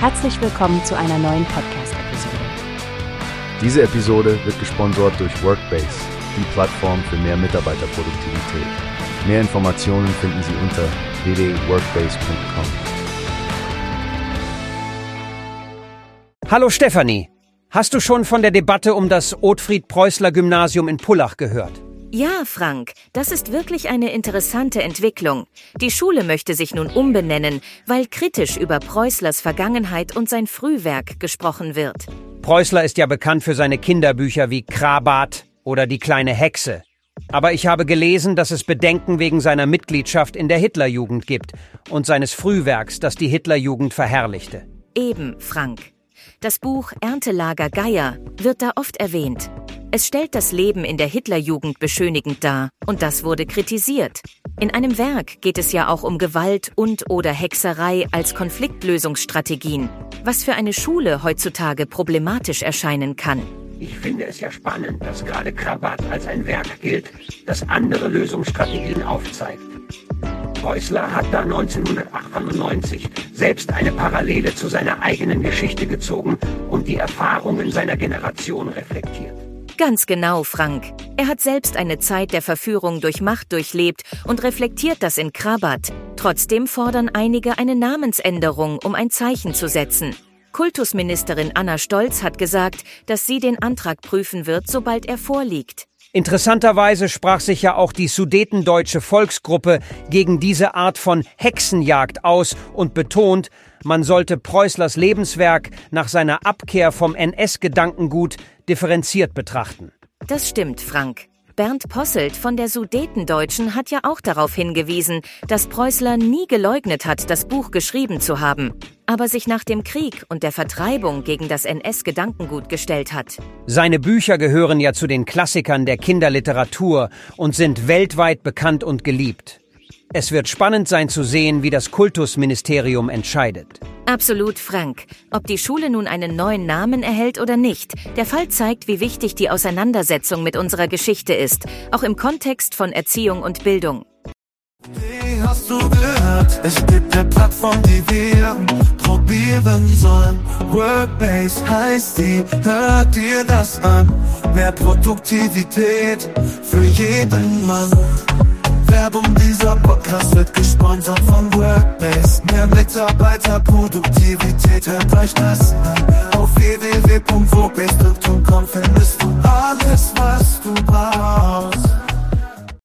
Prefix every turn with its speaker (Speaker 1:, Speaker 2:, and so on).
Speaker 1: Herzlich willkommen zu einer neuen Podcast-Episode.
Speaker 2: Diese Episode wird gesponsert durch Workbase, die Plattform für mehr Mitarbeiterproduktivität. Mehr Informationen finden Sie unter www.workbase.com.
Speaker 3: Hallo Stefanie, hast du schon von der Debatte um das Ottfried-Preußler-Gymnasium in Pullach gehört?
Speaker 4: Ja, Frank, das ist wirklich eine interessante Entwicklung. Die Schule möchte sich nun umbenennen, weil kritisch über Preußlers Vergangenheit und sein Frühwerk gesprochen wird.
Speaker 3: Preußler ist ja bekannt für seine Kinderbücher wie Krabat oder Die kleine Hexe. Aber ich habe gelesen, dass es Bedenken wegen seiner Mitgliedschaft in der Hitlerjugend gibt und seines Frühwerks, das die Hitlerjugend verherrlichte.
Speaker 4: Eben, Frank. Das Buch Erntelager Geier wird da oft erwähnt. Es stellt das Leben in der Hitlerjugend beschönigend dar, und das wurde kritisiert. In einem Werk geht es ja auch um Gewalt und oder Hexerei als Konfliktlösungsstrategien, was für eine Schule heutzutage problematisch erscheinen kann.
Speaker 5: Ich finde es ja spannend, dass gerade Krabat als ein Werk gilt, das andere Lösungsstrategien aufzeigt. Preußler hat da 1998 selbst eine Parallele zu seiner eigenen Geschichte gezogen und die Erfahrungen seiner Generation reflektiert.
Speaker 4: Ganz genau, Frank. Er hat selbst eine Zeit der Verführung durch Macht durchlebt und reflektiert das in Krabat. Trotzdem fordern einige eine Namensänderung, um ein Zeichen zu setzen. Kultusministerin Anna Stolz hat gesagt, dass sie den Antrag prüfen wird, sobald er vorliegt.
Speaker 3: Interessanterweise sprach sich ja auch die sudetendeutsche Volksgruppe gegen diese Art von Hexenjagd aus und betont, man sollte Preußlers Lebenswerk nach seiner Abkehr vom NS-Gedankengut differenziert betrachten.
Speaker 4: Das stimmt, Frank. Bernd Posselt von der Sudetendeutschen hat ja auch darauf hingewiesen, dass Preußler nie geleugnet hat, das Buch geschrieben zu haben, aber sich nach dem Krieg und der Vertreibung gegen das NS-Gedankengut gestellt hat.
Speaker 3: Seine Bücher gehören ja zu den Klassikern der Kinderliteratur und sind weltweit bekannt und geliebt. Es wird spannend sein zu sehen, wie das Kultusministerium entscheidet.
Speaker 4: Absolut, Frank. Ob die Schule nun einen neuen Namen erhält oder nicht, der Fall zeigt, wie wichtig die Auseinandersetzung mit unserer Geschichte ist, auch im Kontext von Erziehung und Bildung.
Speaker 6: Wie hast du gehört? Es gibt eine Plattform, die wir probieren sollen. Workbase heißt die, hört dir das an. Mehr Produktivität für jeden Mann. Werbung, dieser Podcast wird gesponsert von Workbase. Mehr Mitarbeiterproduktivität, hört euch das an. Auf www.workbase.com findest du alles, was du brauchst.